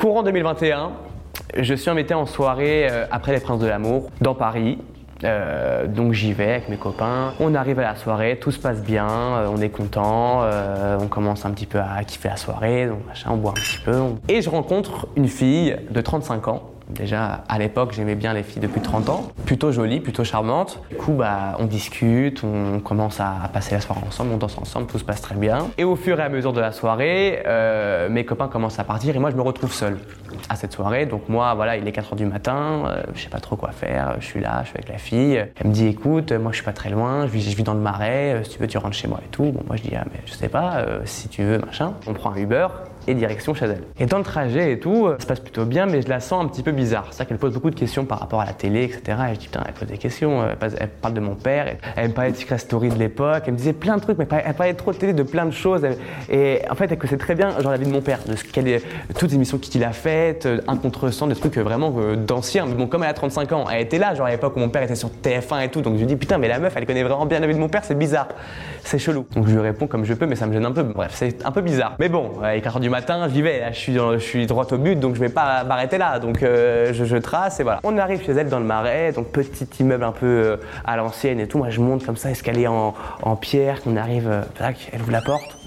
Courant 2021, je suis invité en soirée euh, après les Princes de l'amour dans Paris. Euh, donc j'y vais avec mes copains. On arrive à la soirée, tout se passe bien, euh, on est content, on commence un petit peu à kiffer la soirée, donc machin, on boit un petit peu. Et je rencontre une fille de 35 ans. Déjà, à l'époque, j'aimais bien les filles de plus de 30 ans. Plutôt jolie, plutôt charmante. Du coup, bah, on discute, on commence à passer la soirée ensemble, on danse ensemble, tout se passe très bien. Et au fur et à mesure de la soirée, euh, mes copains commencent à partir et moi, je me retrouve seul à cette soirée. Donc moi, voilà, il est 4h du matin, euh, je sais pas trop quoi faire, je suis là, je suis avec la fille. Elle me dit, écoute, moi, je suis pas très loin, je vis, je vis dans le marais, euh, si tu veux, tu rentres chez moi et tout. Bon, moi, je dis, ah, mais je sais pas, euh, si tu veux, machin. On prend un Uber et direction chez elle. Et dans le trajet et tout, ça se passe plutôt bien, mais je la sens un petit peu bizarre. C'est-à-dire qu'elle pose beaucoup de questions par rapport à la télé, etc. Et je dis, putain, elle pose des questions, elle, passe- elle parle de mon père, elle, me parlait de Secret Story de l'époque, elle me disait plein de trucs, mais elle parlait- trop de télé, de plein de choses. Et en fait, elle connaissait très bien genre, la vie de mon père, de ce qu'elle est, toutes les émissions qu'il a faites, euh, un contre 100, des trucs euh, vraiment euh, d'anciens. Mais bon, comme elle a 35 ans, elle était là, genre à l'époque où mon père était sur TF1 et tout, donc je lui dis, putain, mais la meuf, elle connaît vraiment bien la vie de mon père, c'est bizarre. C'est chelou. Donc je lui réponds comme je peux, mais ça me gêne un peu. Bref, c'est un peu bizarre. Mais bon, 4 heures du matin, j'y vais. Je suis, je suis droit au but, donc je vais pas m'arrêter là. Donc euh, je, je trace et voilà. On arrive chez elle dans le marais, donc petit immeuble un peu euh, à l'ancienne et tout. Moi, je monte comme ça, escalier en, en pierre. On arrive, euh, tac, elle ouvre la porte.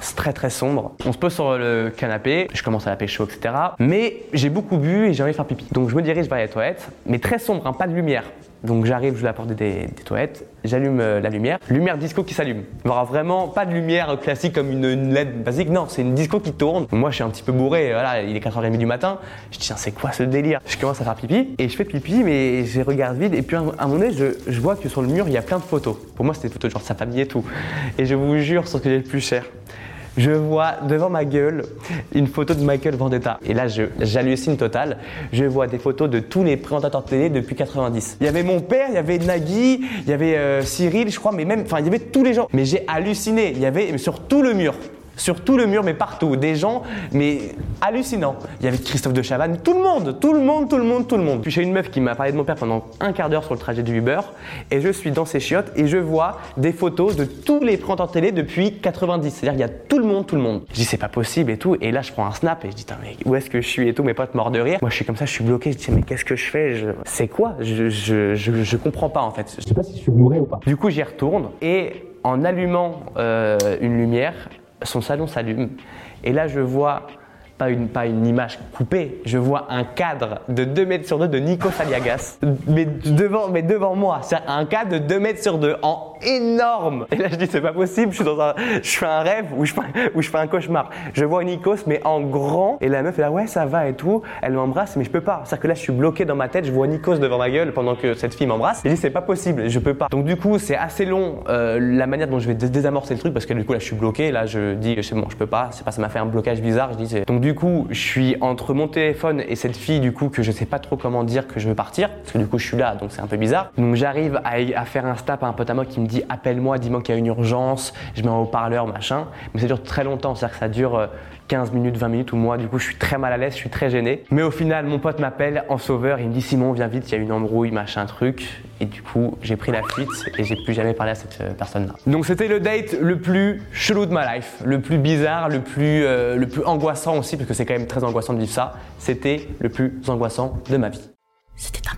C'est très très sombre. On se pose sur le canapé, je commence à la pécho, etc. Mais j'ai beaucoup bu et j'ai envie de faire pipi. Donc je me dirige vers les toilettes, mais très sombre, hein, pas de lumière. Donc j'arrive, je la porte des, toilettes, j'allume euh, la lumière, lumière disco qui s'allume. Genre vraiment pas de lumière classique comme une, une LED basique, non, c'est une disco qui tourne. Moi je suis un petit peu bourré, voilà, il est 4h30 du matin. Je dis tiens c'est quoi ce délire? Je commence à faire pipi et je fais pipi mais je regarde vide et puis à un moment donné je, je vois que sur le mur il y a plein de photos. Pour moi c'était des photos genre de sa famille et tout. Et je vous jure sur ce que j'ai le plus cher je vois devant ma gueule une photo de Michael Vendetta. Et là, j'hallucine total. Je vois des photos de tous les présentateurs de télé depuis 90. Il y avait mon père, il y avait Nagui, il y avait euh, Cyril, je crois, mais même, enfin, il y avait tous les gens. Mais j'ai halluciné. Il y avait sur tout le mur. Sur tout le mur, mais partout, des gens, mais hallucinants. Il y avait Christophe de Chavannes, tout le monde, tout le monde, tout le monde, tout le monde. Puis j'ai une meuf qui m'a parlé de mon père pendant un quart d'heure sur le trajet du Uber, et je suis dans ses chiottes et je vois des photos de tous les présentateurs télé depuis 90. C'est-à-dire qu'il y a tout le monde, tout le monde. Je dis c'est pas possible et tout, et là je prends un snap et je dis mais où est-ce que je suis et tout, mes potes morts de rire. Moi je suis comme ça, je suis bloqué, je dis mais qu'est-ce que je fais? C'est quoi? Je, je, je, je comprends pas en fait. Je sais pas si je suis bourré ou pas. Du coup j'y retourne et en allumant euh, une lumière, son salon s'allume. Et là, je vois pas une, pas une image coupée, je vois un cadre de 2 mètres sur 2 de Nico Saliagas, mais devant, mais devant moi. C'est un cadre de 2 mètres sur 2, en énorme. Et là, je dis, c'est pas possible, je suis dans un, je fais un rêve ou je fais, un cauchemar. Je vois Nikos, mais en grand, et la meuf est là, ouais, ça va et tout. Elle m'embrasse, mais je peux pas. C'est-à-dire que là, je suis bloqué dans ma tête, je vois Nikos devant ma gueule pendant que cette fille m'embrasse. Et je dis, c'est pas possible, je peux pas. Donc, du coup, c'est assez long euh, la manière dont je vais dé- désamorcer le truc parce que du coup, là, je suis bloqué. Là, je dis, c'est bon, je peux pas. C'est pas, ça m'a fait un blocage bizarre. Je dis, donc, du coup, je suis entre mon téléphone et cette fille, du coup, que je sais pas trop comment dire que je veux partir parce que du coup, je suis là, donc c'est un peu bizarre. Donc, j'arrive à, faire un snap à un pote à moi qui me dit, appelle-moi, dis-moi qu'il y a une urgence. Je mets un haut-parleur, machin. Mais ça dure très longtemps, c'est-à-dire que ça dure. euh, 15 minutes, 20 minutes ou moi, du coup je suis très mal à l'aise, je suis très gêné. Mais au final, mon pote m'appelle en sauveur, il me dit Simon, viens vite, il y a une embrouille, machin truc. Et du coup, j'ai pris la fuite et j'ai plus jamais parlé à cette euh, personne-là. Donc c'était le date le plus chelou de ma life, le plus bizarre, le plus, euh, le plus angoissant aussi, parce que c'est quand même très angoissant de vivre ça. C'était le plus angoissant de ma vie. C'était impossible.